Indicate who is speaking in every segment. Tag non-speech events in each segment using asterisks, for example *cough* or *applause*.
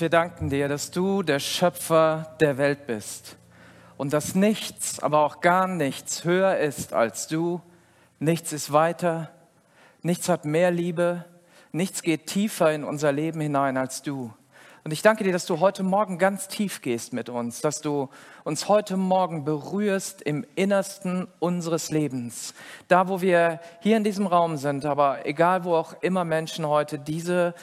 Speaker 1: Wir danken dir, dass du der Schöpfer der Welt bist und dass nichts, aber auch gar nichts höher ist als du. Nichts ist weiter, nichts hat mehr Liebe, nichts geht tiefer in unser Leben hinein als du. Und ich danke dir, dass du heute Morgen ganz tief gehst mit uns, dass du uns heute Morgen berührst im Innersten unseres Lebens. Da, wo wir hier in diesem Raum sind, aber egal, wo auch immer Menschen heute diese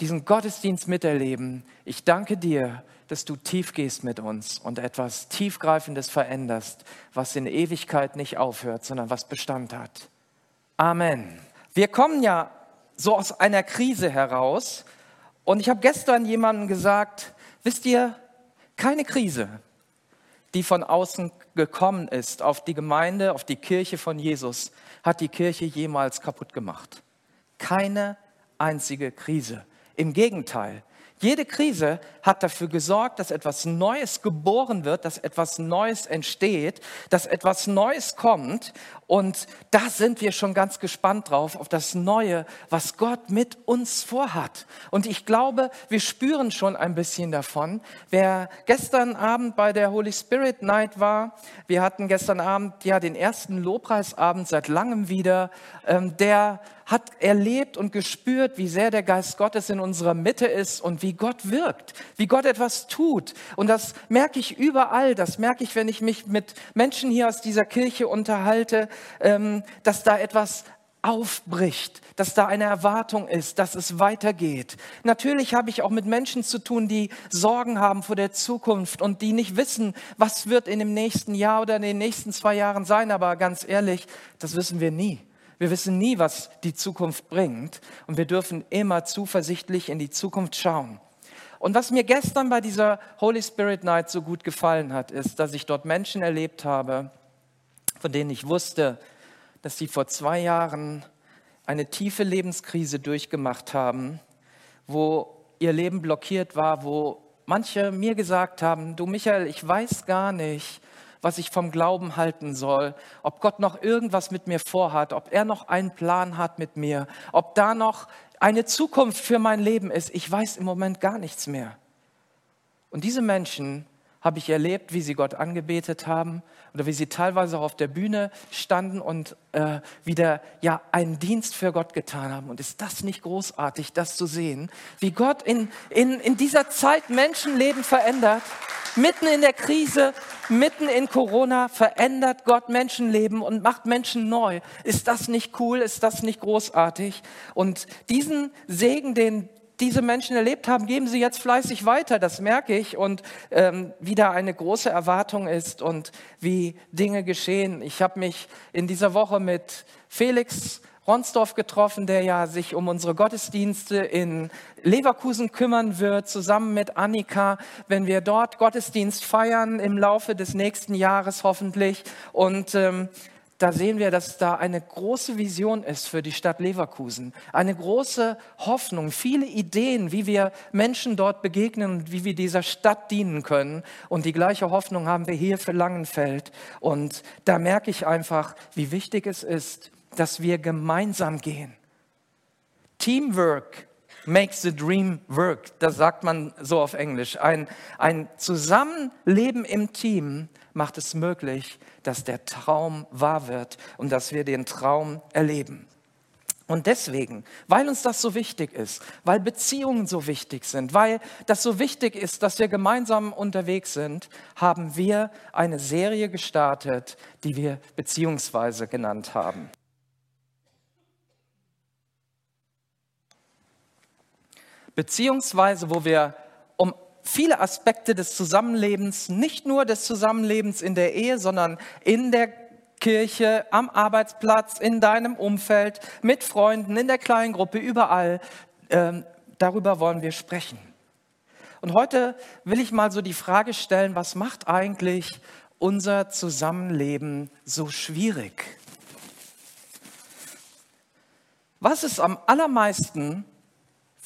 Speaker 1: diesen Gottesdienst miterleben. Ich danke dir, dass du tief gehst mit uns und etwas Tiefgreifendes veränderst, was in Ewigkeit nicht aufhört, sondern was Bestand hat. Amen. Wir kommen ja so aus einer Krise heraus und ich habe gestern jemandem gesagt, wisst ihr, keine Krise, die von außen gekommen ist auf die Gemeinde, auf die Kirche von Jesus, hat die Kirche jemals kaputt gemacht. Keine einzige Krise. Im Gegenteil, jede Krise hat dafür gesorgt, dass etwas Neues geboren wird, dass etwas Neues entsteht, dass etwas Neues kommt. Und da sind wir schon ganz gespannt drauf, auf das Neue, was Gott mit uns vorhat. Und ich glaube, wir spüren schon ein bisschen davon. Wer gestern Abend bei der Holy Spirit Night war, wir hatten gestern Abend ja den ersten Lobpreisabend seit langem wieder, ähm, der hat erlebt und gespürt, wie sehr der Geist Gottes in unserer Mitte ist und wie Gott wirkt, wie Gott etwas tut. Und das merke ich überall, das merke ich, wenn ich mich mit Menschen hier aus dieser Kirche unterhalte, ähm, dass da etwas aufbricht, dass da eine Erwartung ist, dass es weitergeht. Natürlich habe ich auch mit Menschen zu tun, die Sorgen haben vor der Zukunft und die nicht wissen, was wird in dem nächsten Jahr oder in den nächsten zwei Jahren sein. Aber ganz ehrlich, das wissen wir nie. Wir wissen nie, was die Zukunft bringt und wir dürfen immer zuversichtlich in die Zukunft schauen. Und was mir gestern bei dieser Holy Spirit Night so gut gefallen hat, ist, dass ich dort Menschen erlebt habe, von denen ich wusste, dass sie vor zwei Jahren eine tiefe Lebenskrise durchgemacht haben, wo ihr Leben blockiert war, wo manche mir gesagt haben, du Michael, ich weiß gar nicht, was ich vom Glauben halten soll, ob Gott noch irgendwas mit mir vorhat, ob er noch einen Plan hat mit mir, ob da noch eine Zukunft für mein Leben ist. Ich weiß im Moment gar nichts mehr. Und diese Menschen habe ich erlebt, wie sie Gott angebetet haben oder wie sie teilweise auch auf der Bühne standen und äh, wieder ja einen Dienst für Gott getan haben. Und ist das nicht großartig, das zu sehen, wie Gott in, in, in dieser Zeit Menschenleben verändert? Mitten in der Krise, mitten in Corona verändert Gott Menschenleben und macht Menschen neu. Ist das nicht cool? Ist das nicht großartig? Und diesen Segen, den diese Menschen erlebt haben, geben sie jetzt fleißig weiter, das merke ich. Und ähm, wie da eine große Erwartung ist und wie Dinge geschehen. Ich habe mich in dieser Woche mit Felix Ronsdorf getroffen, der ja sich um unsere Gottesdienste in Leverkusen kümmern wird, zusammen mit Annika, wenn wir dort Gottesdienst feiern im Laufe des nächsten Jahres hoffentlich. Und ähm, da sehen wir, dass da eine große Vision ist für die Stadt Leverkusen, eine große Hoffnung, viele Ideen, wie wir Menschen dort begegnen und wie wir dieser Stadt dienen können. Und die gleiche Hoffnung haben wir hier für Langenfeld. Und da merke ich einfach, wie wichtig es ist, dass wir gemeinsam gehen. Teamwork makes the dream work. Das sagt man so auf Englisch. Ein, ein Zusammenleben im Team macht es möglich, dass der Traum wahr wird und dass wir den Traum erleben. Und deswegen, weil uns das so wichtig ist, weil Beziehungen so wichtig sind, weil das so wichtig ist, dass wir gemeinsam unterwegs sind, haben wir eine Serie gestartet, die wir Beziehungsweise genannt haben. Beziehungsweise, wo wir viele Aspekte des Zusammenlebens, nicht nur des Zusammenlebens in der Ehe, sondern in der Kirche, am Arbeitsplatz, in deinem Umfeld, mit Freunden, in der Kleingruppe, überall. Ähm, darüber wollen wir sprechen. Und heute will ich mal so die Frage stellen, was macht eigentlich unser Zusammenleben so schwierig? Was ist am allermeisten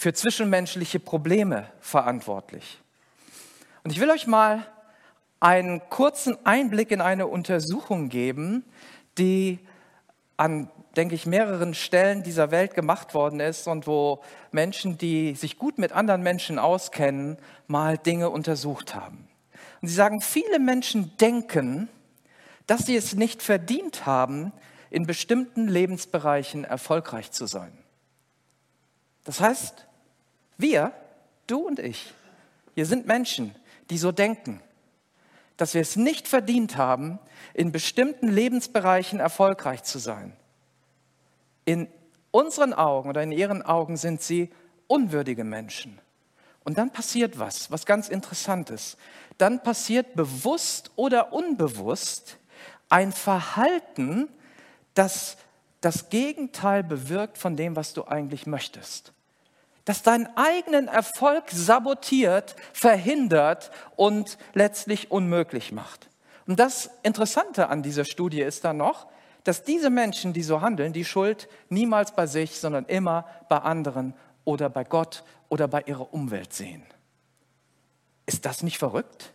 Speaker 1: für zwischenmenschliche Probleme verantwortlich? Und ich will euch mal einen kurzen Einblick in eine Untersuchung geben, die an, denke ich, mehreren Stellen dieser Welt gemacht worden ist und wo Menschen, die sich gut mit anderen Menschen auskennen, mal Dinge untersucht haben. Und sie sagen, viele Menschen denken, dass sie es nicht verdient haben, in bestimmten Lebensbereichen erfolgreich zu sein. Das heißt, wir, du und ich, wir sind Menschen, die so denken, dass wir es nicht verdient haben, in bestimmten Lebensbereichen erfolgreich zu sein. In unseren Augen oder in ihren Augen sind sie unwürdige Menschen. Und dann passiert was, was ganz Interessantes. Dann passiert bewusst oder unbewusst ein Verhalten, das das Gegenteil bewirkt von dem, was du eigentlich möchtest. Das deinen eigenen Erfolg sabotiert, verhindert und letztlich unmöglich macht. Und das Interessante an dieser Studie ist dann noch, dass diese Menschen, die so handeln, die Schuld niemals bei sich, sondern immer bei anderen oder bei Gott oder bei ihrer Umwelt sehen. Ist das nicht verrückt?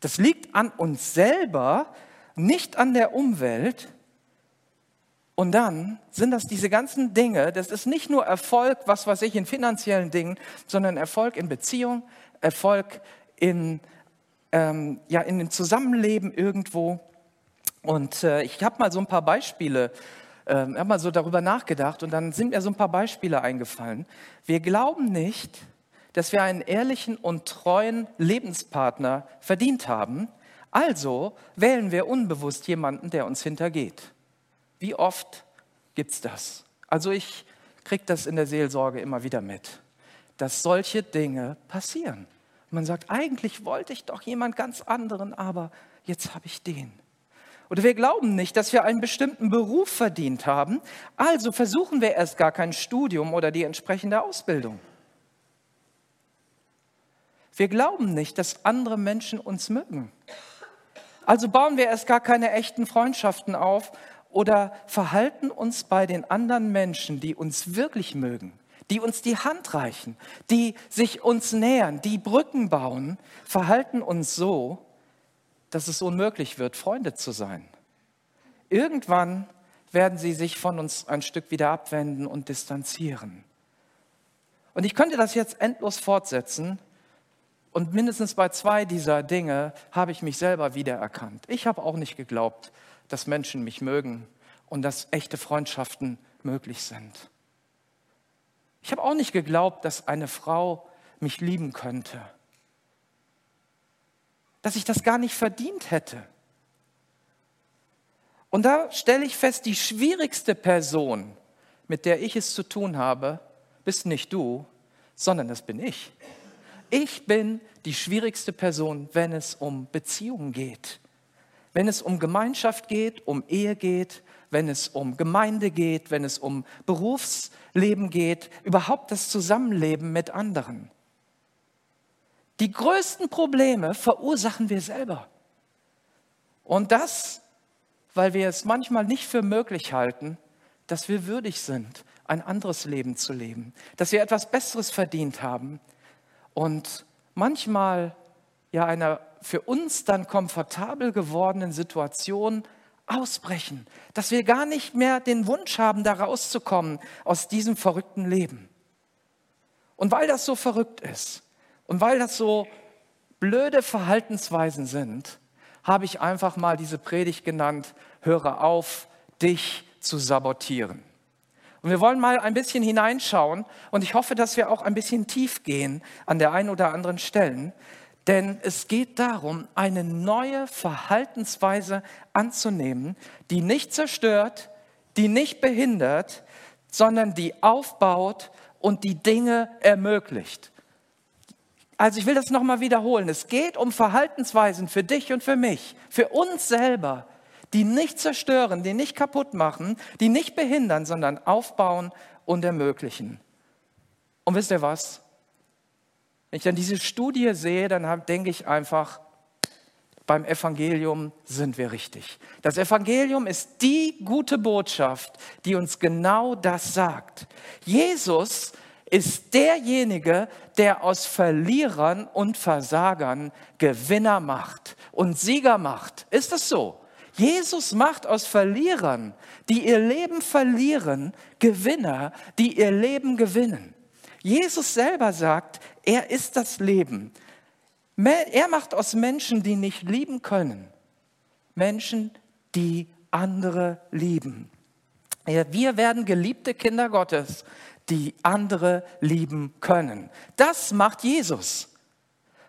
Speaker 1: Das liegt an uns selber, nicht an der Umwelt. Und dann sind das diese ganzen Dinge, das ist nicht nur Erfolg, was weiß ich, in finanziellen Dingen, sondern Erfolg in Beziehung, Erfolg in, ähm, ja, in dem Zusammenleben irgendwo. Und äh, ich habe mal so ein paar Beispiele, äh, habe mal so darüber nachgedacht und dann sind mir so ein paar Beispiele eingefallen. Wir glauben nicht, dass wir einen ehrlichen und treuen Lebenspartner verdient haben, also wählen wir unbewusst jemanden, der uns hintergeht. Wie oft gibt es das? Also ich kriege das in der Seelsorge immer wieder mit, dass solche Dinge passieren. Man sagt, eigentlich wollte ich doch jemand ganz anderen, aber jetzt habe ich den. Oder wir glauben nicht, dass wir einen bestimmten Beruf verdient haben, also versuchen wir erst gar kein Studium oder die entsprechende Ausbildung. Wir glauben nicht, dass andere Menschen uns mögen. Also bauen wir erst gar keine echten Freundschaften auf oder verhalten uns bei den anderen Menschen, die uns wirklich mögen, die uns die Hand reichen, die sich uns nähern, die Brücken bauen, verhalten uns so, dass es unmöglich wird, Freunde zu sein. Irgendwann werden sie sich von uns ein Stück wieder abwenden und distanzieren. Und ich könnte das jetzt endlos fortsetzen, und mindestens bei zwei dieser Dinge habe ich mich selber wiedererkannt. Ich habe auch nicht geglaubt, dass Menschen mich mögen und dass echte Freundschaften möglich sind. Ich habe auch nicht geglaubt, dass eine Frau mich lieben könnte. Dass ich das gar nicht verdient hätte. Und da stelle ich fest, die schwierigste Person, mit der ich es zu tun habe, bist nicht du, sondern das bin ich. Ich bin die schwierigste Person, wenn es um Beziehungen geht. Wenn es um Gemeinschaft geht, um Ehe geht, wenn es um Gemeinde geht, wenn es um Berufsleben geht, überhaupt das Zusammenleben mit anderen. Die größten Probleme verursachen wir selber. Und das, weil wir es manchmal nicht für möglich halten, dass wir würdig sind, ein anderes Leben zu leben, dass wir etwas Besseres verdient haben, und manchmal ja einer für uns dann komfortabel gewordenen Situation ausbrechen, dass wir gar nicht mehr den Wunsch haben, da rauszukommen aus diesem verrückten Leben. Und weil das so verrückt ist und weil das so blöde Verhaltensweisen sind, habe ich einfach mal diese Predigt genannt, höre auf, dich zu sabotieren. Und wir wollen mal ein bisschen hineinschauen und ich hoffe, dass wir auch ein bisschen tief gehen an der einen oder anderen Stelle. Denn es geht darum, eine neue Verhaltensweise anzunehmen, die nicht zerstört, die nicht behindert, sondern die aufbaut und die Dinge ermöglicht. Also ich will das nochmal wiederholen. Es geht um Verhaltensweisen für dich und für mich, für uns selber, die nicht zerstören, die nicht kaputt machen, die nicht behindern, sondern aufbauen und ermöglichen. Und wisst ihr was? Wenn ich dann diese Studie sehe, dann denke ich einfach, beim Evangelium sind wir richtig. Das Evangelium ist die gute Botschaft, die uns genau das sagt. Jesus ist derjenige, der aus Verlierern und Versagern Gewinner macht und Sieger macht. Ist das so? Jesus macht aus Verlierern, die ihr Leben verlieren, Gewinner, die ihr Leben gewinnen. Jesus selber sagt, er ist das Leben. Er macht aus Menschen, die nicht lieben können, Menschen, die andere lieben. Wir werden geliebte Kinder Gottes, die andere lieben können. Das macht Jesus.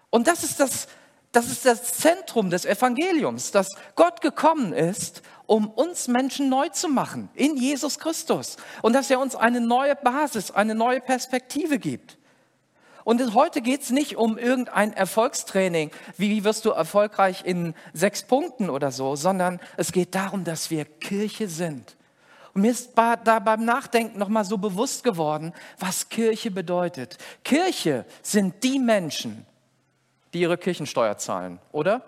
Speaker 1: Und das ist das, das ist das Zentrum des Evangeliums, dass Gott gekommen ist, um uns Menschen neu zu machen in Jesus Christus und dass er uns eine neue Basis, eine neue Perspektive gibt. Und heute geht es nicht um irgendein Erfolgstraining, wie wirst du erfolgreich in sechs Punkten oder so, sondern es geht darum, dass wir Kirche sind. Und mir ist da beim Nachdenken nochmal so bewusst geworden, was Kirche bedeutet. Kirche sind die Menschen, die ihre Kirchensteuer zahlen, oder?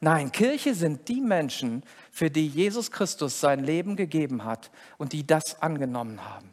Speaker 1: Nein, Kirche sind die Menschen, für die Jesus Christus sein Leben gegeben hat und die das angenommen haben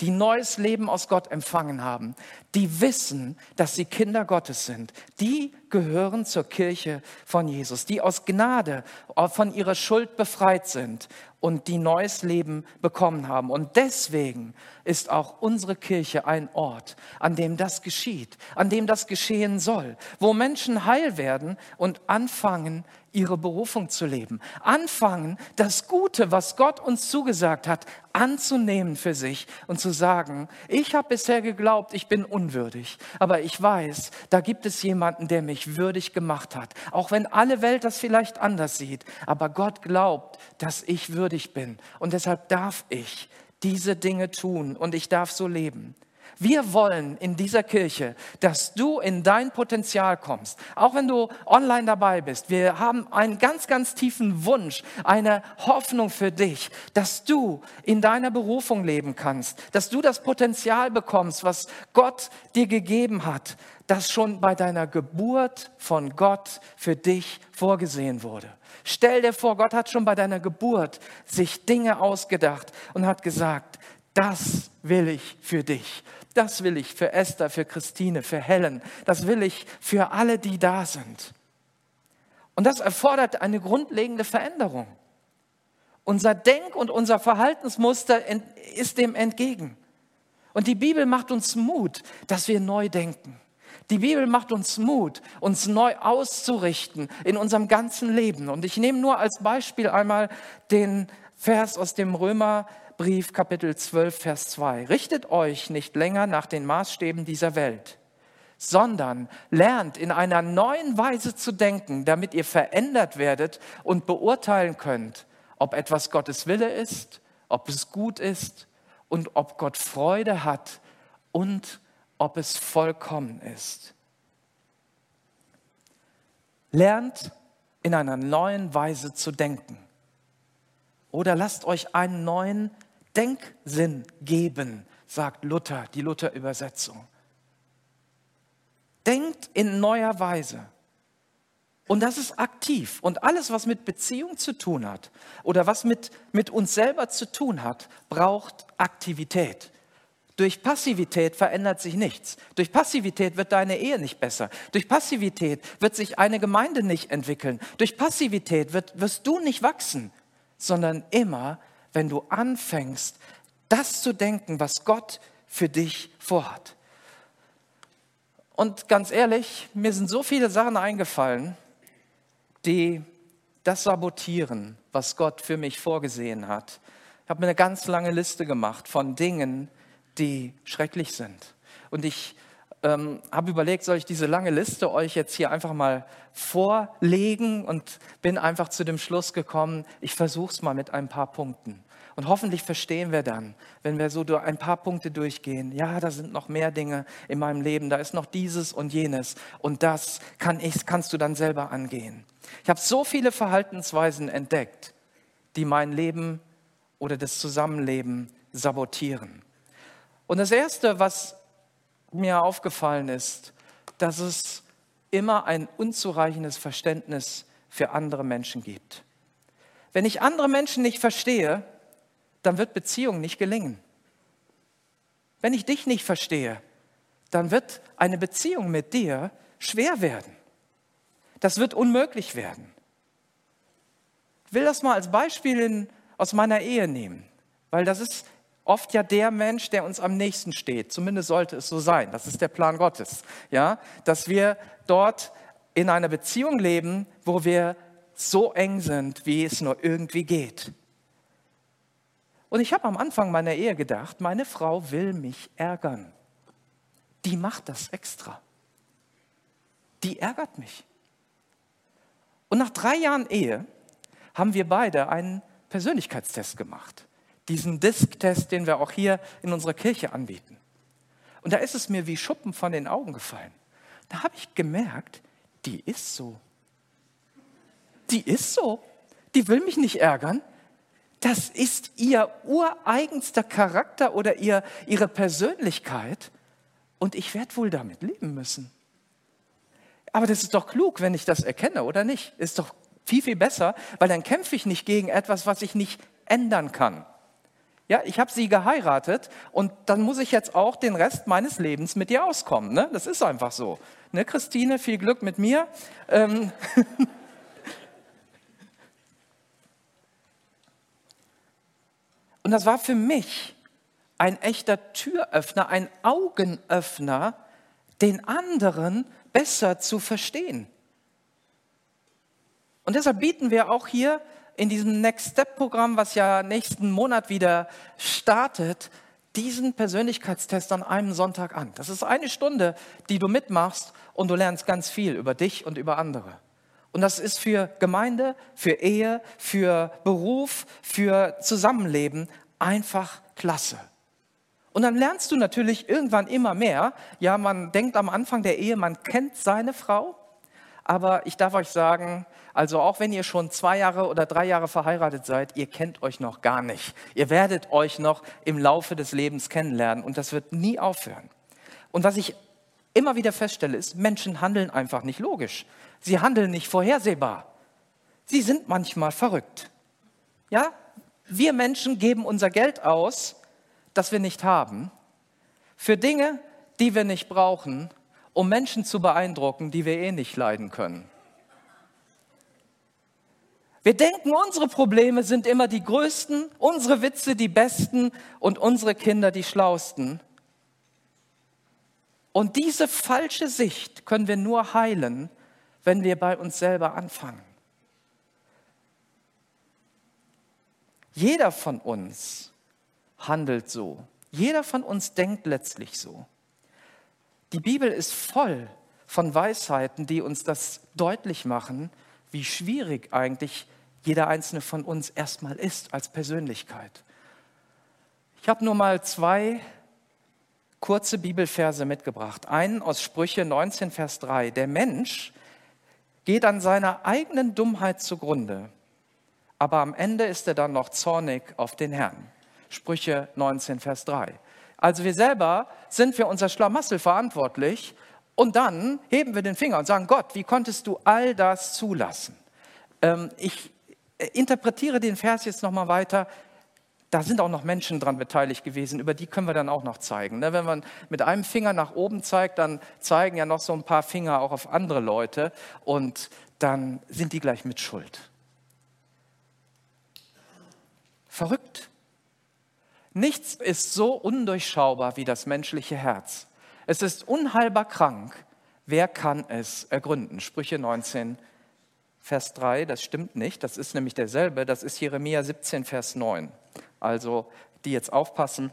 Speaker 1: die neues Leben aus Gott empfangen haben, die wissen, dass sie Kinder Gottes sind, die gehören zur Kirche von Jesus, die aus Gnade von ihrer Schuld befreit sind und die neues Leben bekommen haben. Und deswegen ist auch unsere Kirche ein Ort, an dem das geschieht, an dem das geschehen soll, wo Menschen heil werden und anfangen, ihre Berufung zu leben. Anfangen, das Gute, was Gott uns zugesagt hat, anzunehmen für sich und zu sagen, ich habe bisher geglaubt, ich bin unwürdig, aber ich weiß, da gibt es jemanden, der mich würdig gemacht hat. Auch wenn alle Welt das vielleicht anders sieht, aber Gott glaubt, dass ich würdig bin und deshalb darf ich diese Dinge tun und ich darf so leben. Wir wollen in dieser Kirche, dass du in dein Potenzial kommst, auch wenn du online dabei bist. Wir haben einen ganz, ganz tiefen Wunsch, eine Hoffnung für dich, dass du in deiner Berufung leben kannst, dass du das Potenzial bekommst, was Gott dir gegeben hat, das schon bei deiner Geburt von Gott für dich vorgesehen wurde. Stell dir vor, Gott hat schon bei deiner Geburt sich Dinge ausgedacht und hat gesagt, das will ich für dich. Das will ich für Esther, für Christine, für Helen. Das will ich für alle, die da sind. Und das erfordert eine grundlegende Veränderung. Unser Denk- und unser Verhaltensmuster ist dem entgegen. Und die Bibel macht uns Mut, dass wir neu denken. Die Bibel macht uns Mut, uns neu auszurichten in unserem ganzen Leben. Und ich nehme nur als Beispiel einmal den Vers aus dem Römer Brief Kapitel 12, Vers 2. Richtet euch nicht länger nach den Maßstäben dieser Welt, sondern lernt in einer neuen Weise zu denken, damit ihr verändert werdet und beurteilen könnt, ob etwas Gottes Wille ist, ob es gut ist und ob Gott Freude hat und ob es vollkommen ist. Lernt in einer neuen Weise zu denken. Oder lasst euch einen neuen Denksinn geben, sagt Luther, die Luther-Übersetzung. Denkt in neuer Weise. Und das ist aktiv. Und alles, was mit Beziehung zu tun hat oder was mit, mit uns selber zu tun hat, braucht Aktivität. Durch Passivität verändert sich nichts. Durch Passivität wird deine Ehe nicht besser. Durch Passivität wird sich eine Gemeinde nicht entwickeln. Durch Passivität wird, wirst du nicht wachsen, sondern immer wenn du anfängst, das zu denken, was Gott für dich vorhat. Und ganz ehrlich, mir sind so viele Sachen eingefallen, die das sabotieren, was Gott für mich vorgesehen hat. Ich habe mir eine ganz lange Liste gemacht von Dingen, die schrecklich sind. Und ich ähm, habe überlegt, soll ich diese lange Liste euch jetzt hier einfach mal vorlegen und bin einfach zu dem Schluss gekommen, ich versuche es mal mit ein paar Punkten. Und hoffentlich verstehen wir dann, wenn wir so ein paar Punkte durchgehen, ja, da sind noch mehr Dinge in meinem Leben, da ist noch dieses und jenes und das kann ich, kannst du dann selber angehen. Ich habe so viele Verhaltensweisen entdeckt, die mein Leben oder das Zusammenleben sabotieren. Und das Erste, was mir aufgefallen ist, dass es immer ein unzureichendes Verständnis für andere Menschen gibt. Wenn ich andere Menschen nicht verstehe, dann wird Beziehung nicht gelingen. Wenn ich dich nicht verstehe, dann wird eine Beziehung mit dir schwer werden. Das wird unmöglich werden. Ich will das mal als Beispiel in, aus meiner Ehe nehmen, weil das ist oft ja der Mensch, der uns am nächsten steht. Zumindest sollte es so sein. Das ist der Plan Gottes. Ja, dass wir dort in einer Beziehung leben, wo wir so eng sind, wie es nur irgendwie geht. Und ich habe am Anfang meiner Ehe gedacht, meine Frau will mich ärgern. Die macht das extra. Die ärgert mich. Und nach drei Jahren Ehe haben wir beide einen Persönlichkeitstest gemacht. Diesen Disk-Test, den wir auch hier in unserer Kirche anbieten. Und da ist es mir wie Schuppen von den Augen gefallen. Da habe ich gemerkt, die ist so. Die ist so. Die will mich nicht ärgern. Das ist ihr ureigenster Charakter oder ihr, ihre Persönlichkeit. Und ich werde wohl damit leben müssen. Aber das ist doch klug, wenn ich das erkenne, oder nicht? Ist doch viel, viel besser, weil dann kämpfe ich nicht gegen etwas, was ich nicht ändern kann. Ja, ich habe sie geheiratet und dann muss ich jetzt auch den Rest meines Lebens mit ihr auskommen. Ne? Das ist einfach so. Ne, Christine, viel Glück mit mir. Ähm *laughs* und das war für mich ein echter Türöffner, ein Augenöffner, den anderen besser zu verstehen. Und deshalb bieten wir auch hier in diesem Next Step Programm, was ja nächsten Monat wieder startet, diesen Persönlichkeitstest an einem Sonntag an. Das ist eine Stunde, die du mitmachst und du lernst ganz viel über dich und über andere. Und das ist für Gemeinde, für Ehe, für Beruf, für Zusammenleben einfach klasse. Und dann lernst du natürlich irgendwann immer mehr. Ja, man denkt am Anfang der Ehe, man kennt seine Frau. Aber ich darf euch sagen, also auch wenn ihr schon zwei Jahre oder drei Jahre verheiratet seid, ihr kennt euch noch gar nicht. Ihr werdet euch noch im Laufe des Lebens kennenlernen und das wird nie aufhören. Und was ich immer wieder feststelle, ist, Menschen handeln einfach nicht logisch. Sie handeln nicht vorhersehbar. Sie sind manchmal verrückt. Ja, wir Menschen geben unser Geld aus, das wir nicht haben, für Dinge, die wir nicht brauchen, um Menschen zu beeindrucken, die wir eh nicht leiden können. Wir denken, unsere Probleme sind immer die größten, unsere Witze die besten und unsere Kinder die schlausten. Und diese falsche Sicht können wir nur heilen, wenn wir bei uns selber anfangen. Jeder von uns handelt so. Jeder von uns denkt letztlich so. Die Bibel ist voll von Weisheiten, die uns das deutlich machen, wie schwierig eigentlich jeder einzelne von uns erstmal ist als Persönlichkeit. Ich habe nur mal zwei kurze Bibelverse mitgebracht. Einen aus Sprüche 19, Vers 3. Der Mensch geht an seiner eigenen Dummheit zugrunde, aber am Ende ist er dann noch zornig auf den Herrn. Sprüche 19, Vers 3. Also wir selber sind für unser Schlamassel verantwortlich und dann heben wir den Finger und sagen, Gott, wie konntest du all das zulassen? Ähm, ich interpretiere den Vers jetzt nochmal weiter. Da sind auch noch Menschen dran beteiligt gewesen, über die können wir dann auch noch zeigen. Ne? Wenn man mit einem Finger nach oben zeigt, dann zeigen ja noch so ein paar Finger auch auf andere Leute und dann sind die gleich mit Schuld. Verrückt. Nichts ist so undurchschaubar wie das menschliche Herz. Es ist unheilbar krank. Wer kann es ergründen? Sprüche 19, Vers 3, das stimmt nicht, das ist nämlich derselbe, das ist Jeremia 17, Vers 9. Also die jetzt aufpassen,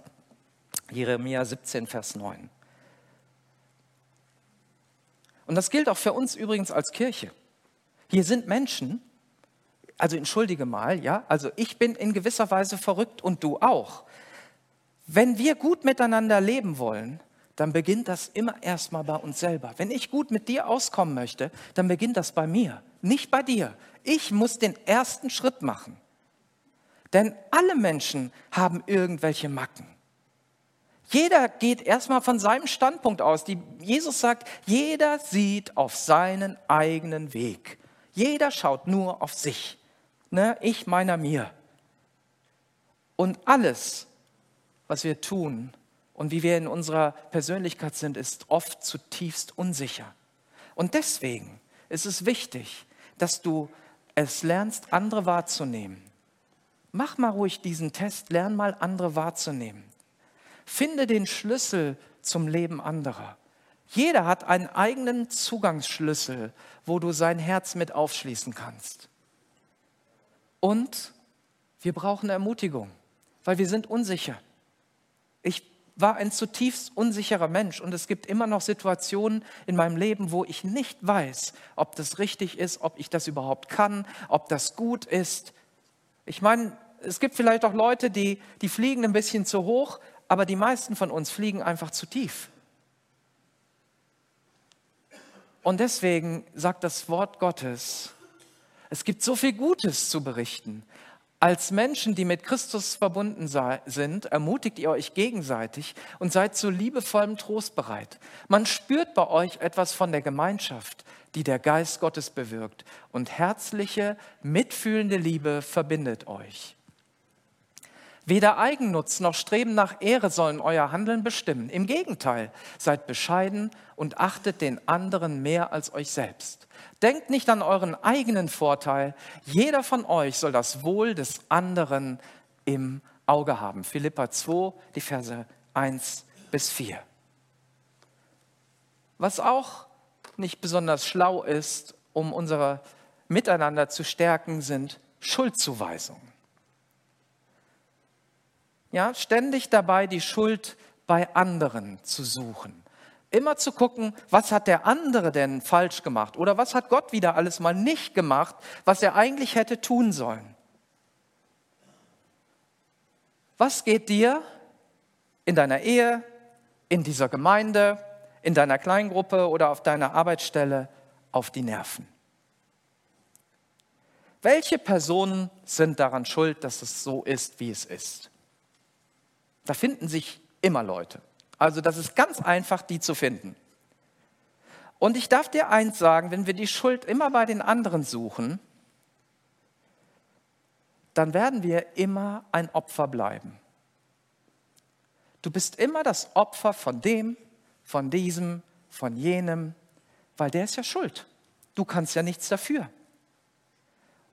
Speaker 1: Jeremia 17, Vers 9. Und das gilt auch für uns übrigens als Kirche. Hier sind Menschen, also entschuldige mal, ja, also ich bin in gewisser Weise verrückt und du auch. Wenn wir gut miteinander leben wollen, dann beginnt das immer erstmal bei uns selber. Wenn ich gut mit dir auskommen möchte, dann beginnt das bei mir, nicht bei dir. Ich muss den ersten Schritt machen. Denn alle Menschen haben irgendwelche Macken. Jeder geht erstmal von seinem Standpunkt aus. Die, Jesus sagt, jeder sieht auf seinen eigenen Weg. Jeder schaut nur auf sich. Ne? Ich meiner mir. Und alles, was wir tun, und wie wir in unserer Persönlichkeit sind, ist oft zutiefst unsicher. Und deswegen ist es wichtig, dass du es lernst, andere wahrzunehmen. Mach mal ruhig diesen Test, lern mal andere wahrzunehmen. Finde den Schlüssel zum Leben anderer. Jeder hat einen eigenen Zugangsschlüssel, wo du sein Herz mit aufschließen kannst. Und wir brauchen Ermutigung, weil wir sind unsicher. Ich war ein zutiefst unsicherer Mensch und es gibt immer noch Situationen in meinem Leben, wo ich nicht weiß, ob das richtig ist, ob ich das überhaupt kann, ob das gut ist. Ich meine, es gibt vielleicht auch Leute, die, die fliegen ein bisschen zu hoch, aber die meisten von uns fliegen einfach zu tief. Und deswegen sagt das Wort Gottes, es gibt so viel Gutes zu berichten. Als Menschen, die mit Christus verbunden sind, ermutigt ihr euch gegenseitig und seid zu liebevollem Trost bereit. Man spürt bei euch etwas von der Gemeinschaft, die der Geist Gottes bewirkt. Und herzliche, mitfühlende Liebe verbindet euch. Weder Eigennutz noch Streben nach Ehre sollen euer Handeln bestimmen. Im Gegenteil, seid bescheiden und achtet den anderen mehr als euch selbst. Denkt nicht an euren eigenen Vorteil. Jeder von euch soll das Wohl des anderen im Auge haben. Philippa 2, die Verse 1 bis 4. Was auch nicht besonders schlau ist, um unser Miteinander zu stärken, sind Schuldzuweisungen ja, ständig dabei, die Schuld bei anderen zu suchen. Immer zu gucken, was hat der andere denn falsch gemacht oder was hat Gott wieder alles mal nicht gemacht, was er eigentlich hätte tun sollen. Was geht dir in deiner Ehe, in dieser Gemeinde, in deiner Kleingruppe oder auf deiner Arbeitsstelle auf die Nerven? Welche Personen sind daran schuld, dass es so ist, wie es ist? Da finden sich immer Leute. Also das ist ganz einfach, die zu finden. Und ich darf dir eins sagen, wenn wir die Schuld immer bei den anderen suchen, dann werden wir immer ein Opfer bleiben. Du bist immer das Opfer von dem, von diesem, von jenem, weil der ist ja schuld. Du kannst ja nichts dafür.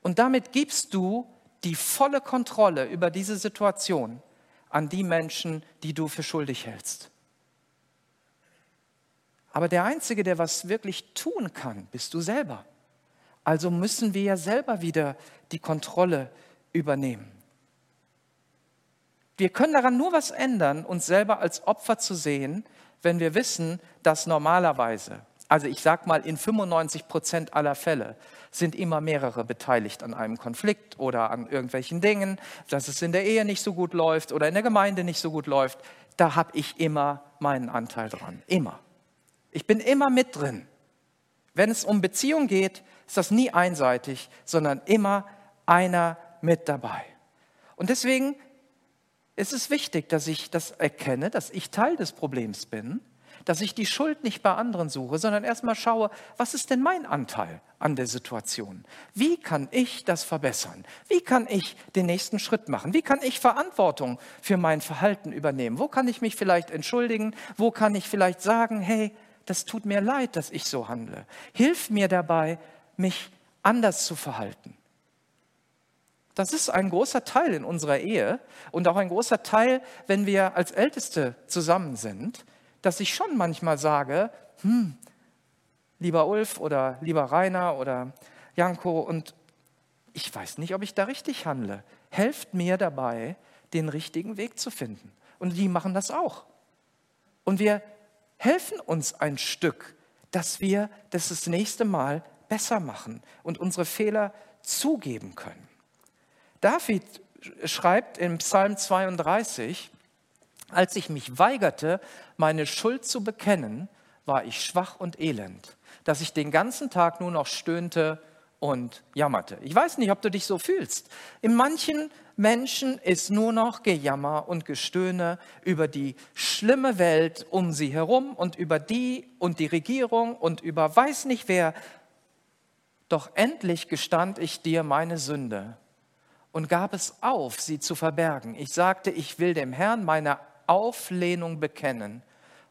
Speaker 1: Und damit gibst du die volle Kontrolle über diese Situation an die Menschen, die du für schuldig hältst. Aber der Einzige, der was wirklich tun kann, bist du selber. Also müssen wir ja selber wieder die Kontrolle übernehmen. Wir können daran nur was ändern, uns selber als Opfer zu sehen, wenn wir wissen, dass normalerweise, also ich sage mal in 95 Prozent aller Fälle, sind immer mehrere beteiligt an einem Konflikt oder an irgendwelchen Dingen, dass es in der Ehe nicht so gut läuft oder in der Gemeinde nicht so gut läuft. Da habe ich immer meinen Anteil dran. Immer. Ich bin immer mit drin. Wenn es um Beziehung geht, ist das nie einseitig, sondern immer einer mit dabei. Und deswegen ist es wichtig, dass ich das erkenne, dass ich Teil des Problems bin dass ich die Schuld nicht bei anderen suche, sondern erstmal schaue, was ist denn mein Anteil an der Situation? Wie kann ich das verbessern? Wie kann ich den nächsten Schritt machen? Wie kann ich Verantwortung für mein Verhalten übernehmen? Wo kann ich mich vielleicht entschuldigen? Wo kann ich vielleicht sagen, hey, das tut mir leid, dass ich so handle. Hilf mir dabei, mich anders zu verhalten. Das ist ein großer Teil in unserer Ehe und auch ein großer Teil, wenn wir als Älteste zusammen sind, dass ich schon manchmal sage, hm, lieber Ulf oder lieber Rainer oder Janko, und ich weiß nicht, ob ich da richtig handle. Helft mir dabei, den richtigen Weg zu finden. Und die machen das auch. Und wir helfen uns ein Stück, dass wir das das nächste Mal besser machen und unsere Fehler zugeben können. David schreibt im Psalm 32, als ich mich weigerte, meine Schuld zu bekennen, war ich schwach und elend, dass ich den ganzen Tag nur noch stöhnte und jammerte. Ich weiß nicht, ob du dich so fühlst. In manchen Menschen ist nur noch Gejammer und Gestöhne über die schlimme Welt um sie herum und über die und die Regierung und über weiß nicht wer. Doch endlich gestand ich dir meine Sünde und gab es auf, sie zu verbergen. Ich sagte, ich will dem Herrn meine Auflehnung bekennen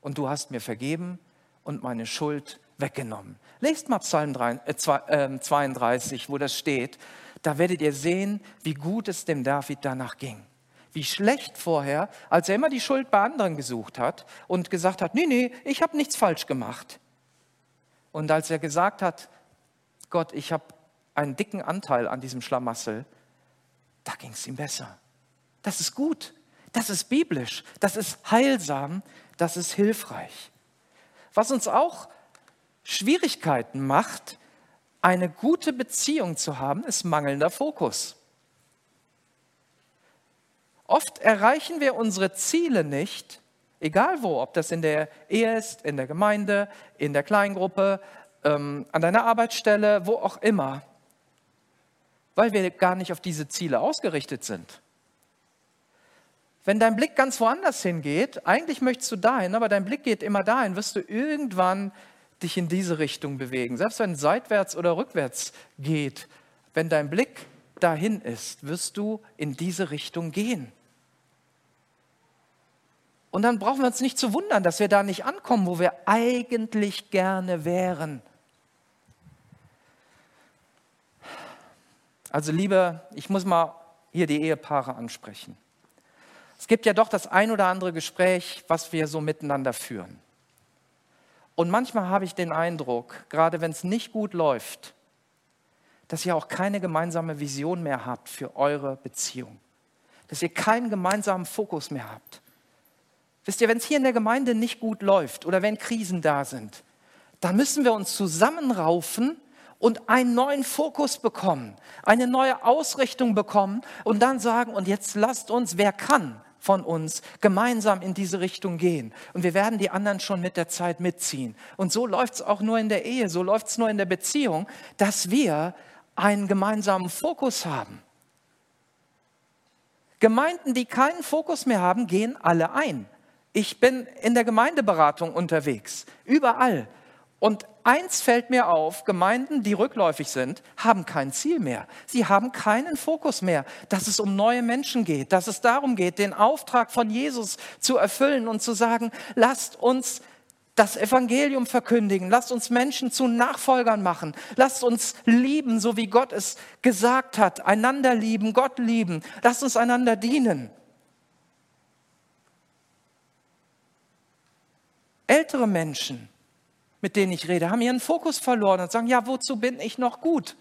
Speaker 1: und du hast mir vergeben und meine Schuld weggenommen. Lest mal Psalm 32, äh, wo das steht. Da werdet ihr sehen, wie gut es dem David danach ging. Wie schlecht vorher, als er immer die Schuld bei anderen gesucht hat und gesagt hat, nee, nee, ich habe nichts falsch gemacht. Und als er gesagt hat, Gott, ich habe einen dicken Anteil an diesem Schlamassel, da ging es ihm besser. Das ist gut, das ist biblisch, das ist heilsam, das ist hilfreich. Was uns auch Schwierigkeiten macht, eine gute Beziehung zu haben, ist mangelnder Fokus. Oft erreichen wir unsere Ziele nicht, egal wo, ob das in der Ehe ist, in der Gemeinde, in der Kleingruppe, ähm, an deiner Arbeitsstelle, wo auch immer, weil wir gar nicht auf diese Ziele ausgerichtet sind. Wenn dein Blick ganz woanders hingeht, eigentlich möchtest du dahin, aber dein Blick geht immer dahin, wirst du irgendwann dich in diese Richtung bewegen. Selbst wenn es seitwärts oder rückwärts geht, wenn dein Blick dahin ist, wirst du in diese Richtung gehen. Und dann brauchen wir uns nicht zu wundern, dass wir da nicht ankommen, wo wir eigentlich gerne wären. Also liebe, ich muss mal hier die Ehepaare ansprechen. Es gibt ja doch das ein oder andere Gespräch, was wir so miteinander führen. Und manchmal habe ich den Eindruck, gerade wenn es nicht gut läuft, dass ihr auch keine gemeinsame Vision mehr habt für eure Beziehung. Dass ihr keinen gemeinsamen Fokus mehr habt. Wisst ihr, wenn es hier in der Gemeinde nicht gut läuft oder wenn Krisen da sind, dann müssen wir uns zusammenraufen und einen neuen Fokus bekommen, eine neue Ausrichtung bekommen und dann sagen, und jetzt lasst uns, wer kann, von uns gemeinsam in diese Richtung gehen. Und wir werden die anderen schon mit der Zeit mitziehen. Und so läuft es auch nur in der Ehe, so läuft es nur in der Beziehung, dass wir einen gemeinsamen Fokus haben. Gemeinden, die keinen Fokus mehr haben, gehen alle ein. Ich bin in der Gemeindeberatung unterwegs, überall. Und eins fällt mir auf, Gemeinden, die rückläufig sind, haben kein Ziel mehr. Sie haben keinen Fokus mehr, dass es um neue Menschen geht, dass es darum geht, den Auftrag von Jesus zu erfüllen und zu sagen, lasst uns das Evangelium verkündigen, lasst uns Menschen zu Nachfolgern machen, lasst uns lieben, so wie Gott es gesagt hat, einander lieben, Gott lieben, lasst uns einander dienen. Ältere Menschen, mit denen ich rede, haben ihren Fokus verloren und sagen, ja, wozu bin ich noch gut?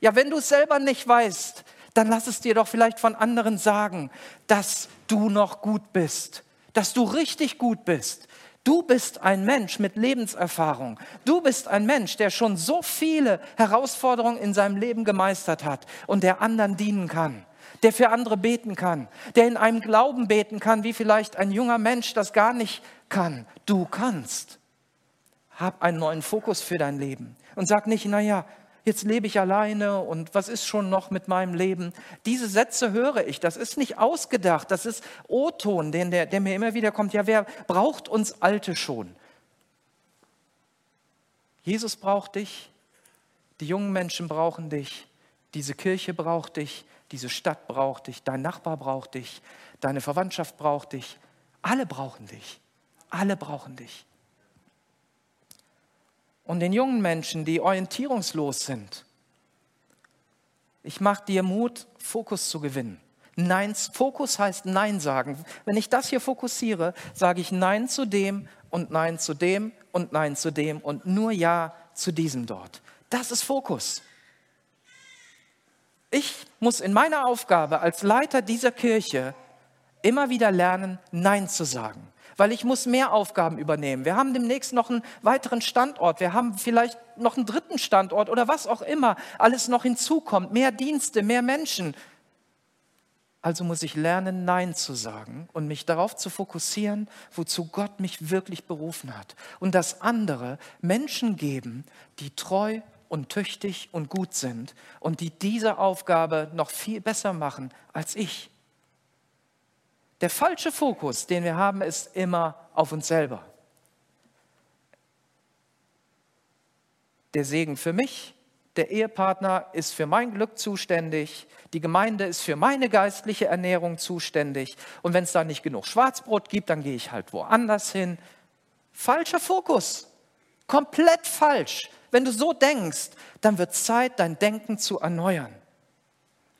Speaker 1: Ja, wenn du es selber nicht weißt, dann lass es dir doch vielleicht von anderen sagen, dass du noch gut bist, dass du richtig gut bist. Du bist ein Mensch mit Lebenserfahrung. Du bist ein Mensch, der schon so viele Herausforderungen in seinem Leben gemeistert hat und der anderen dienen kann, der für andere beten kann, der in einem Glauben beten kann, wie vielleicht ein junger Mensch das gar nicht kann. Du kannst hab einen neuen Fokus für dein Leben und sag nicht, naja, jetzt lebe ich alleine und was ist schon noch mit meinem Leben? Diese Sätze höre ich, das ist nicht ausgedacht, das ist O-Ton, der, der mir immer wieder kommt. Ja, wer braucht uns Alte schon? Jesus braucht dich, die jungen Menschen brauchen dich, diese Kirche braucht dich, diese Stadt braucht dich, dein Nachbar braucht dich, deine Verwandtschaft braucht dich. Alle brauchen dich. Alle brauchen dich und den jungen Menschen, die orientierungslos sind. Ich mache dir Mut, Fokus zu gewinnen. Nein, Fokus heißt Nein sagen. Wenn ich das hier fokussiere, sage ich Nein zu dem und Nein zu dem und Nein zu dem und nur Ja zu diesem dort. Das ist Fokus. Ich muss in meiner Aufgabe als Leiter dieser Kirche immer wieder lernen, Nein zu sagen weil ich muss mehr Aufgaben übernehmen. Wir haben demnächst noch einen weiteren Standort, wir haben vielleicht noch einen dritten Standort oder was auch immer alles noch hinzukommt, mehr Dienste, mehr Menschen. Also muss ich lernen, Nein zu sagen und mich darauf zu fokussieren, wozu Gott mich wirklich berufen hat. Und das andere Menschen geben, die treu und tüchtig und gut sind und die diese Aufgabe noch viel besser machen als ich. Der falsche Fokus, den wir haben, ist immer auf uns selber. Der Segen für mich, der Ehepartner ist für mein Glück zuständig, die Gemeinde ist für meine geistliche Ernährung zuständig und wenn es da nicht genug Schwarzbrot gibt, dann gehe ich halt woanders hin. Falscher Fokus. Komplett falsch. Wenn du so denkst, dann wird Zeit, dein Denken zu erneuern.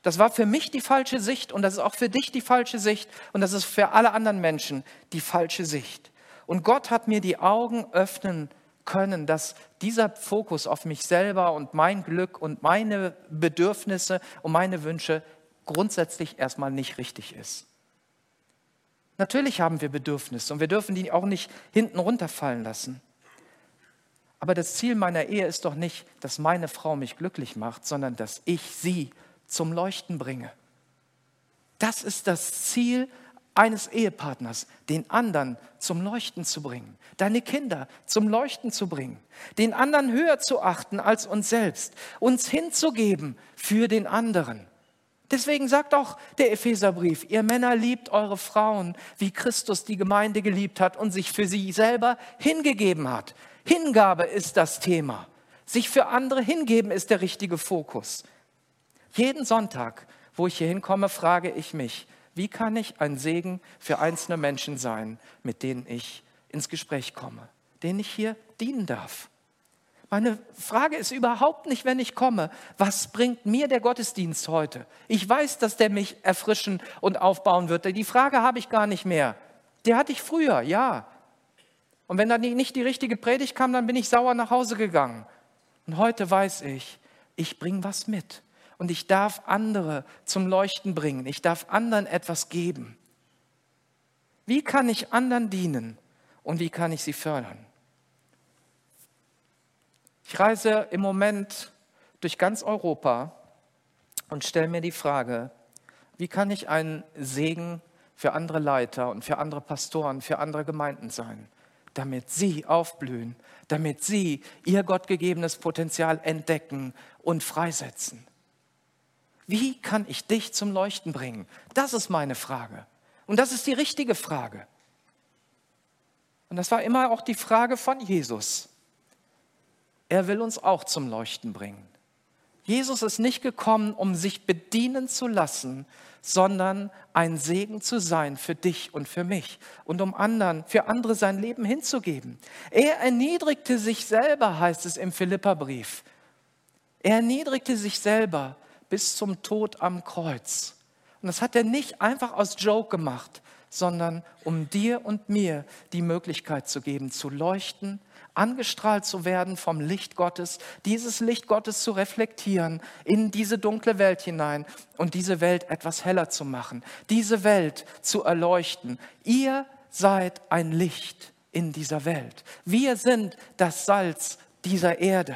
Speaker 1: Das war für mich die falsche Sicht und das ist auch für dich die falsche Sicht und das ist für alle anderen Menschen die falsche Sicht. Und Gott hat mir die Augen öffnen können, dass dieser Fokus auf mich selber und mein Glück und meine Bedürfnisse und meine Wünsche grundsätzlich erstmal nicht richtig ist. Natürlich haben wir Bedürfnisse und wir dürfen die auch nicht hinten runterfallen lassen. Aber das Ziel meiner Ehe ist doch nicht, dass meine Frau mich glücklich macht, sondern dass ich sie zum Leuchten bringe. Das ist das Ziel eines Ehepartners, den anderen zum Leuchten zu bringen, deine Kinder zum Leuchten zu bringen, den anderen höher zu achten als uns selbst, uns hinzugeben für den anderen. Deswegen sagt auch der Epheserbrief, ihr Männer liebt eure Frauen, wie Christus die Gemeinde geliebt hat und sich für sie selber hingegeben hat. Hingabe ist das Thema. Sich für andere hingeben ist der richtige Fokus. Jeden Sonntag, wo ich hier hinkomme, frage ich mich, wie kann ich ein Segen für einzelne Menschen sein, mit denen ich ins Gespräch komme, denen ich hier dienen darf. Meine Frage ist überhaupt nicht, wenn ich komme, was bringt mir der Gottesdienst heute? Ich weiß, dass der mich erfrischen und aufbauen wird. Die Frage habe ich gar nicht mehr. Die hatte ich früher, ja. Und wenn dann nicht die richtige Predigt kam, dann bin ich sauer nach Hause gegangen. Und heute weiß ich, ich bringe was mit und ich darf andere zum Leuchten bringen. Ich darf anderen etwas geben. Wie kann ich anderen dienen und wie kann ich sie fördern? Ich reise im Moment durch ganz Europa und stelle mir die Frage, wie kann ich ein Segen für andere Leiter und für andere Pastoren, für andere Gemeinden sein, damit sie aufblühen, damit sie ihr gottgegebenes Potenzial entdecken und freisetzen. Wie kann ich dich zum Leuchten bringen? Das ist meine Frage. Und das ist die richtige Frage. Und das war immer auch die Frage von Jesus. Er will uns auch zum Leuchten bringen. Jesus ist nicht gekommen, um sich bedienen zu lassen, sondern ein Segen zu sein für dich und für mich und um anderen, für andere sein Leben hinzugeben. Er erniedrigte sich selber, heißt es im Philipperbrief. Er erniedrigte sich selber bis zum Tod am Kreuz. Und das hat er nicht einfach aus Joke gemacht, sondern um dir und mir die Möglichkeit zu geben, zu leuchten, angestrahlt zu werden vom Licht Gottes, dieses Licht Gottes zu reflektieren in diese dunkle Welt hinein und diese Welt etwas heller zu machen, diese Welt zu erleuchten. Ihr seid ein Licht in dieser Welt. Wir sind das Salz dieser Erde.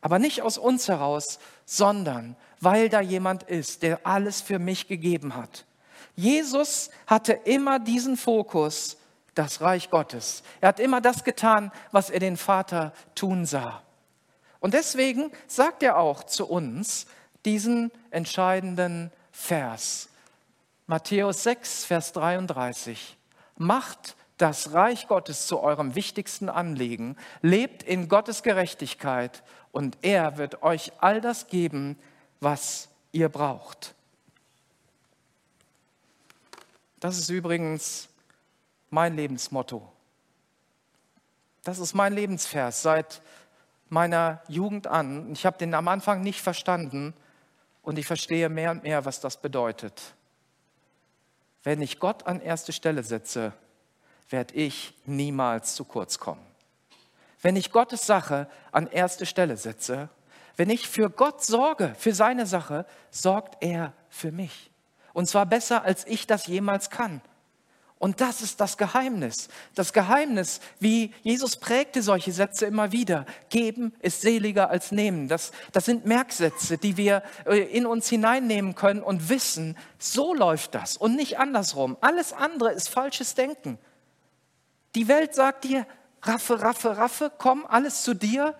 Speaker 1: Aber nicht aus uns heraus, sondern weil da jemand ist, der alles für mich gegeben hat. Jesus hatte immer diesen Fokus, das Reich Gottes. Er hat immer das getan, was er den Vater tun sah. Und deswegen sagt er auch zu uns diesen entscheidenden Vers. Matthäus 6, Vers 33. Macht das Reich Gottes zu eurem wichtigsten Anliegen, lebt in Gottes Gerechtigkeit und er wird euch all das geben, was ihr braucht. Das ist übrigens mein Lebensmotto. Das ist mein Lebensvers seit meiner Jugend an. Ich habe den am Anfang nicht verstanden und ich verstehe mehr und mehr, was das bedeutet. Wenn ich Gott an erste Stelle setze, werde ich niemals zu kurz kommen. Wenn ich Gottes Sache an erste Stelle setze, wenn ich für Gott sorge, für seine Sache, sorgt er für mich. Und zwar besser, als ich das jemals kann. Und das ist das Geheimnis. Das Geheimnis, wie Jesus prägte solche Sätze immer wieder. Geben ist seliger als nehmen. Das, das sind Merksätze, die wir äh, in uns hineinnehmen können und wissen, so läuft das und nicht andersrum. Alles andere ist falsches Denken. Die Welt sagt dir, raffe, raffe, raffe, komm, alles zu dir.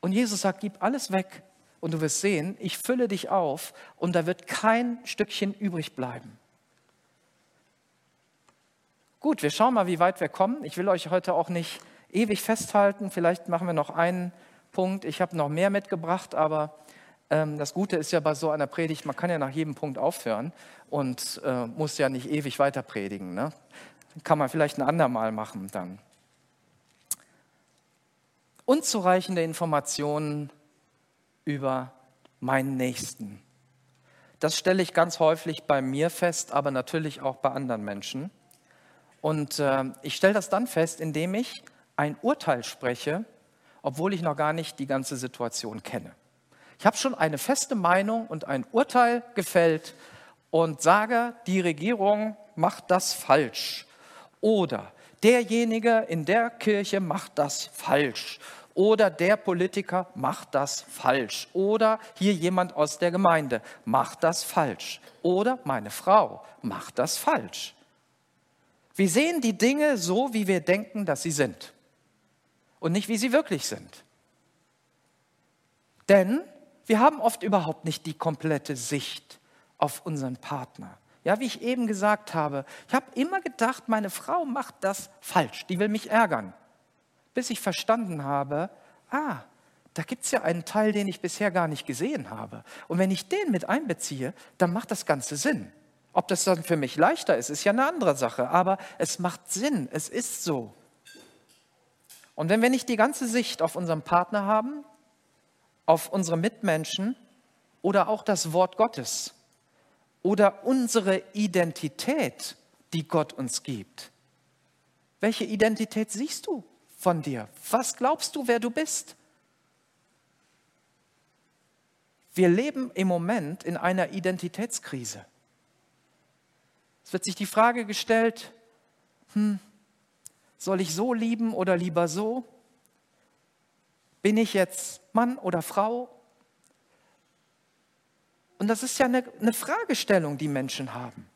Speaker 1: Und Jesus sagt, gib alles weg und du wirst sehen, ich fülle dich auf und da wird kein Stückchen übrig bleiben. Gut, wir schauen mal, wie weit wir kommen. Ich will euch heute auch nicht ewig festhalten. Vielleicht machen wir noch einen Punkt. Ich habe noch mehr mitgebracht, aber ähm, das Gute ist ja bei so einer Predigt, man kann ja nach jedem Punkt aufhören und äh, muss ja nicht ewig weiter predigen. Ne? Kann man vielleicht ein andermal machen dann. Unzureichende Informationen über meinen Nächsten. Das stelle ich ganz häufig bei mir fest, aber natürlich auch bei anderen Menschen. Und äh, ich stelle das dann fest, indem ich ein Urteil spreche, obwohl ich noch gar nicht die ganze Situation kenne. Ich habe schon eine feste Meinung und ein Urteil gefällt und sage, die Regierung macht das falsch. Oder derjenige in der Kirche macht das falsch. Oder der Politiker macht das falsch. Oder hier jemand aus der Gemeinde macht das falsch. Oder meine Frau macht das falsch. Wir sehen die Dinge so, wie wir denken, dass sie sind. Und nicht, wie sie wirklich sind. Denn wir haben oft überhaupt nicht die komplette Sicht auf unseren Partner. Ja, wie ich eben gesagt habe, ich habe immer gedacht, meine Frau macht das falsch, die will mich ärgern. Bis ich verstanden habe, ah, da gibt es ja einen Teil, den ich bisher gar nicht gesehen habe. Und wenn ich den mit einbeziehe, dann macht das Ganze Sinn. Ob das dann für mich leichter ist, ist ja eine andere Sache, aber es macht Sinn, es ist so. Und wenn wir nicht die ganze Sicht auf unseren Partner haben, auf unsere Mitmenschen oder auch das Wort Gottes, oder unsere Identität, die Gott uns gibt. Welche Identität siehst du von dir? Was glaubst du, wer du bist? Wir leben im Moment in einer Identitätskrise. Es wird sich die Frage gestellt, hm, soll ich so lieben oder lieber so? Bin ich jetzt Mann oder Frau? Und das ist ja eine, eine Fragestellung, die Menschen haben.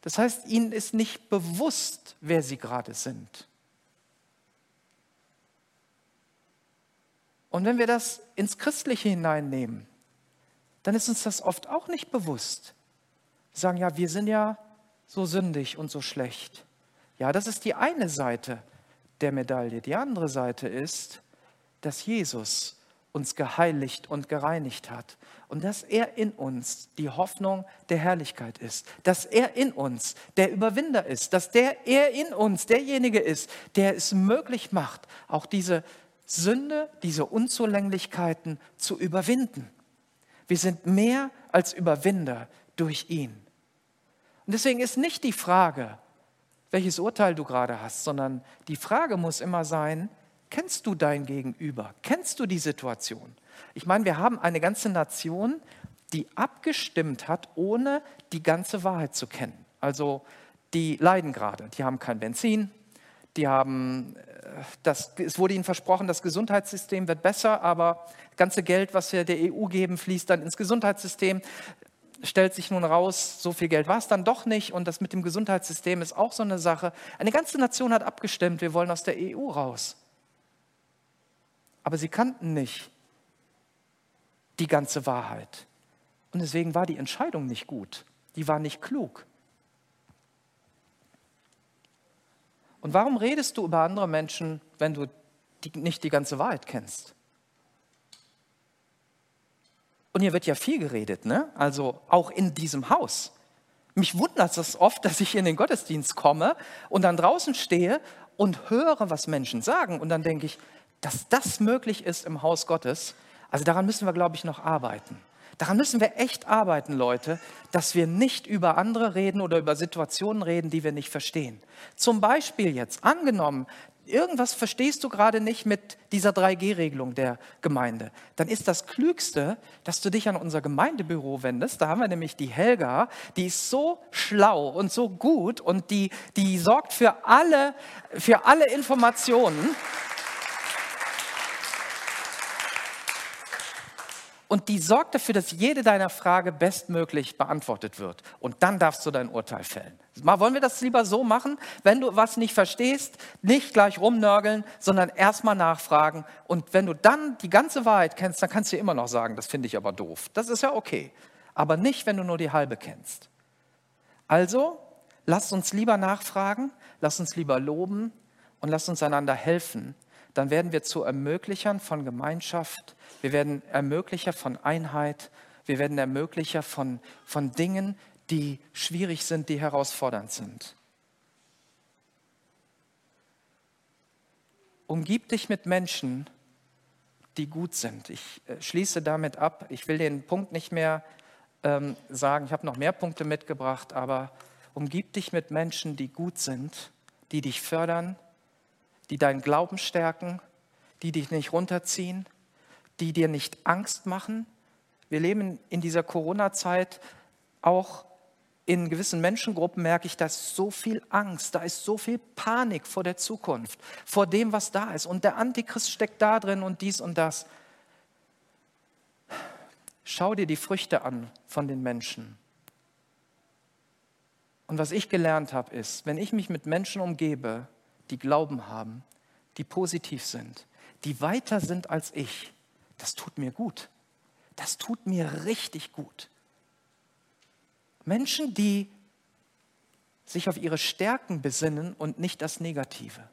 Speaker 1: Das heißt, ihnen ist nicht bewusst, wer sie gerade sind. Und wenn wir das ins Christliche hineinnehmen, dann ist uns das oft auch nicht bewusst. Wir sagen, ja, wir sind ja so sündig und so schlecht. Ja, das ist die eine Seite der Medaille. Die andere Seite ist, dass Jesus uns geheiligt und gereinigt hat und dass er in uns die Hoffnung der Herrlichkeit ist, dass er in uns der Überwinder ist, dass der er in uns derjenige ist, der es möglich macht, auch diese Sünde, diese Unzulänglichkeiten zu überwinden. Wir sind mehr als Überwinder durch ihn. Und deswegen ist nicht die Frage, welches Urteil du gerade hast, sondern die Frage muss immer sein, Kennst du dein Gegenüber? Kennst du die Situation? Ich meine, wir haben eine ganze Nation, die abgestimmt hat, ohne die ganze Wahrheit zu kennen. Also die leiden gerade, die haben kein Benzin, die haben, äh, das, es wurde ihnen versprochen, das Gesundheitssystem wird besser, aber das ganze Geld, was wir der EU geben, fließt dann ins Gesundheitssystem. Stellt sich nun raus, so viel Geld war es dann doch nicht und das mit dem Gesundheitssystem ist auch so eine Sache. Eine ganze Nation hat abgestimmt, wir wollen aus der EU raus aber sie kannten nicht die ganze Wahrheit. Und deswegen war die Entscheidung nicht gut. Die war nicht klug. Und warum redest du über andere Menschen, wenn du die, nicht die ganze Wahrheit kennst? Und hier wird ja viel geredet, ne? Also auch in diesem Haus. Mich wundert es oft, dass ich in den Gottesdienst komme und dann draußen stehe und höre, was Menschen sagen. Und dann denke ich, dass das möglich ist im Haus Gottes, also daran müssen wir, glaube ich, noch arbeiten. Daran müssen wir echt arbeiten, Leute, dass wir nicht über andere reden oder über Situationen reden, die wir nicht verstehen. Zum Beispiel jetzt, angenommen, irgendwas verstehst du gerade nicht mit dieser 3G-Regelung der Gemeinde, dann ist das Klügste, dass du dich an unser Gemeindebüro wendest. Da haben wir nämlich die Helga, die ist so schlau und so gut und die, die sorgt für alle, für alle Informationen. Und die sorgt dafür, dass jede deiner Frage bestmöglich beantwortet wird. Und dann darfst du dein Urteil fällen. Mal wollen wir das lieber so machen, wenn du was nicht verstehst, nicht gleich rumnörgeln, sondern erstmal nachfragen. Und wenn du dann die ganze Wahrheit kennst, dann kannst du immer noch sagen, das finde ich aber doof. Das ist ja okay. Aber nicht, wenn du nur die halbe kennst. Also, lasst uns lieber nachfragen, lasst uns lieber loben und lasst uns einander helfen, dann werden wir zu Ermöglichern von Gemeinschaft, wir werden Ermöglicher von Einheit, wir werden Ermöglicher von, von Dingen, die schwierig sind, die herausfordernd sind. umgib dich mit Menschen, die gut sind. Ich äh, schließe damit ab. Ich will den Punkt nicht mehr ähm, sagen. Ich habe noch mehr Punkte mitgebracht, aber umgib dich mit Menschen, die gut sind, die dich fördern, die deinen Glauben stärken, die dich nicht runterziehen, die dir nicht Angst machen. Wir leben in dieser Corona-Zeit auch in gewissen Menschengruppen merke ich, da ist so viel Angst, da ist so viel Panik vor der Zukunft, vor dem, was da ist. Und der Antichrist steckt da drin und dies und das. Schau dir die Früchte an von den Menschen. Und was ich gelernt habe, ist, wenn ich mich mit Menschen umgebe, die Glauben haben, die positiv sind, die weiter sind als ich, das tut mir gut. Das tut mir richtig gut. Menschen, die sich auf ihre Stärken besinnen und nicht das Negative.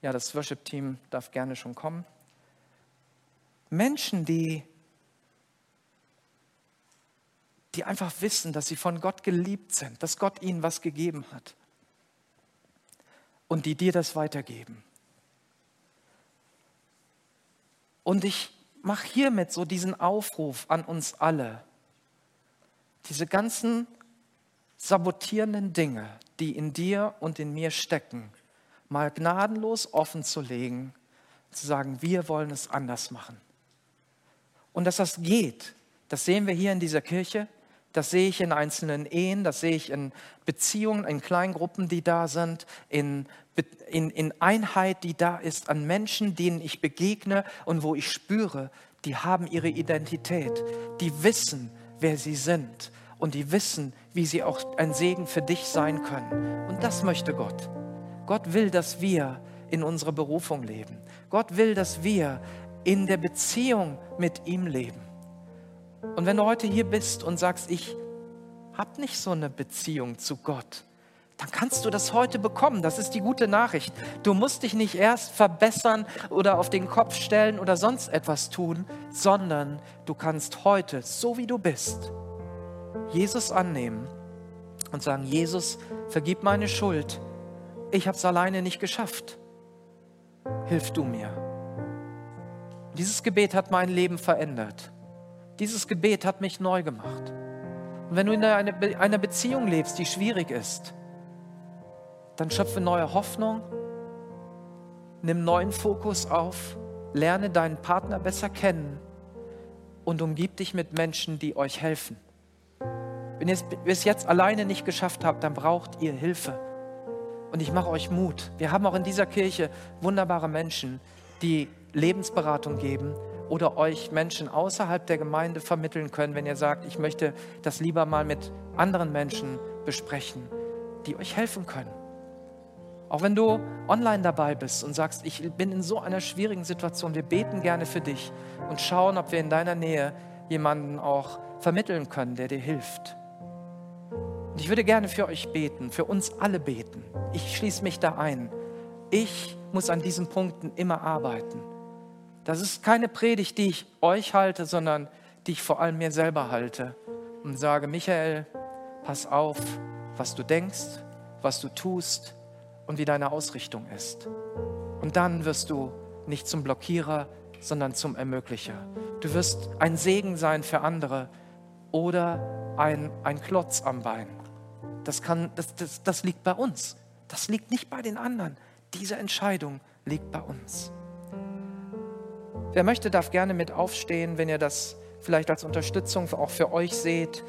Speaker 1: Ja, das Worship-Team darf gerne schon kommen. Menschen, die, die einfach wissen, dass sie von Gott geliebt sind, dass Gott ihnen was gegeben hat und die dir das weitergeben. Und ich mache hiermit so diesen Aufruf an uns alle, diese ganzen sabotierenden Dinge, die in dir und in mir stecken, mal gnadenlos offen zu legen, zu sagen, wir wollen es anders machen. Und dass das geht, das sehen wir hier in dieser Kirche, das sehe ich in einzelnen Ehen, das sehe ich in Beziehungen, in Kleingruppen, die da sind, in, in, in Einheit, die da ist, an Menschen, denen ich begegne und wo ich spüre, die haben ihre Identität, die wissen, wer sie sind und die wissen, wie sie auch ein Segen für dich sein können. Und das möchte Gott. Gott will, dass wir in unserer Berufung leben. Gott will, dass wir in der Beziehung mit ihm leben. Und wenn du heute hier bist und sagst, ich habe nicht so eine Beziehung zu Gott, dann kannst du das heute bekommen. Das ist die gute Nachricht. Du musst dich nicht erst verbessern oder auf den Kopf stellen oder sonst etwas tun, sondern du kannst heute, so wie du bist, Jesus annehmen und sagen, Jesus, vergib meine Schuld. Ich habe es alleine nicht geschafft. Hilf du mir. Dieses Gebet hat mein Leben verändert. Dieses Gebet hat mich neu gemacht. Und wenn du in einer Beziehung lebst, die schwierig ist, dann schöpfe neue Hoffnung, nimm neuen Fokus auf, lerne deinen Partner besser kennen und umgib dich mit Menschen, die euch helfen. Wenn ihr es bis jetzt alleine nicht geschafft habt, dann braucht ihr Hilfe. Und ich mache euch Mut. Wir haben auch in dieser Kirche wunderbare Menschen, die Lebensberatung geben oder euch Menschen außerhalb der Gemeinde vermitteln können, wenn ihr sagt, ich möchte das lieber mal mit anderen Menschen besprechen, die euch helfen können. Auch wenn du online dabei bist und sagst, ich bin in so einer schwierigen Situation, wir beten gerne für dich und schauen, ob wir in deiner Nähe jemanden auch vermitteln können, der dir hilft. Und ich würde gerne für euch beten, für uns alle beten. Ich schließe mich da ein. Ich muss an diesen Punkten immer arbeiten. Das ist keine Predigt, die ich euch halte, sondern die ich vor allem mir selber halte und sage, Michael, pass auf, was du denkst, was du tust, und wie deine Ausrichtung ist. Und dann wirst du nicht zum Blockierer, sondern zum Ermöglicher. Du wirst ein Segen sein für andere oder ein, ein Klotz am Bein. Das, kann, das, das, das liegt bei uns. Das liegt nicht bei den anderen. Diese Entscheidung liegt bei uns. Wer möchte, darf gerne mit aufstehen, wenn ihr das vielleicht als Unterstützung auch für euch seht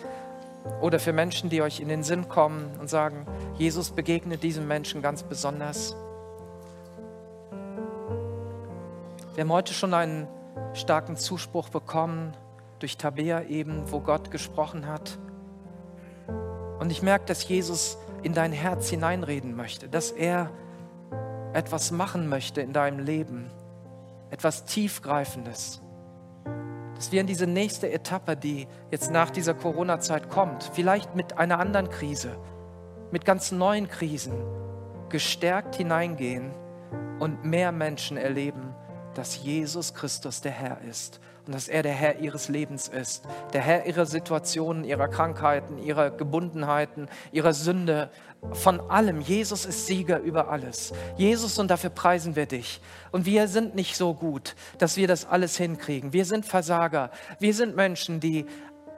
Speaker 1: oder für Menschen, die euch in den Sinn kommen und sagen, Jesus begegnet diesem Menschen ganz besonders. Wir haben heute schon einen starken Zuspruch bekommen durch Tabea eben, wo Gott gesprochen hat. Und ich merke, dass Jesus in dein Herz hineinreden möchte, dass er etwas machen möchte in deinem Leben, etwas Tiefgreifendes. Dass wir in diese nächste Etappe, die jetzt nach dieser Corona-Zeit kommt, vielleicht mit einer anderen Krise, mit ganz neuen Krisen, gestärkt hineingehen und mehr Menschen erleben, dass Jesus Christus der Herr ist und dass er der Herr ihres Lebens ist, der Herr ihrer Situationen, ihrer Krankheiten, ihrer Gebundenheiten, ihrer Sünde, von allem. Jesus ist Sieger über alles. Jesus, und dafür preisen wir dich. Und wir sind nicht so gut, dass wir das alles hinkriegen. Wir sind Versager. Wir sind Menschen, die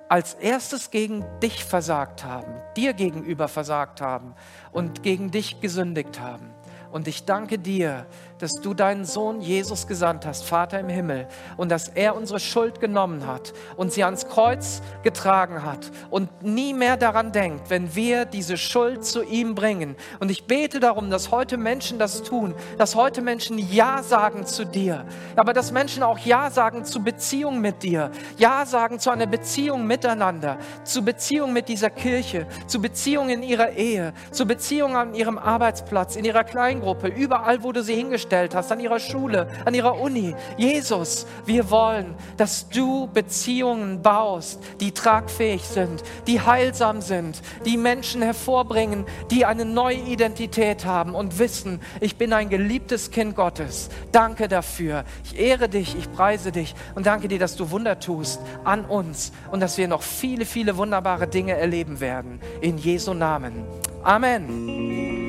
Speaker 1: als erstes gegen dich versagt haben, dir gegenüber versagt haben und gegen dich gesündigt haben. Und ich danke dir, dass du deinen Sohn Jesus gesandt hast, Vater im Himmel, und dass er unsere Schuld genommen hat und sie ans Kreuz getragen hat und nie mehr daran denkt, wenn wir diese Schuld zu ihm bringen. Und ich bete darum, dass heute Menschen das tun, dass heute Menschen Ja sagen zu dir, aber dass Menschen auch Ja sagen zu Beziehung mit dir, Ja sagen zu einer Beziehung miteinander, zu Beziehung mit dieser Kirche, zu Beziehung in ihrer Ehe, zu Beziehung an ihrem Arbeitsplatz, in ihrer Kleingruppe, überall, wo du sie hingestellt hingestellt hast, an ihrer Schule, an ihrer Uni. Jesus, wir wollen, dass du Beziehungen baust, die tragfähig sind, die heilsam sind, die Menschen hervorbringen, die eine neue Identität haben und wissen, ich bin ein geliebtes Kind Gottes. Danke dafür. Ich ehre dich, ich preise dich und danke dir, dass du Wunder tust an uns und dass wir noch viele, viele wunderbare Dinge erleben werden. In Jesu Namen. Amen.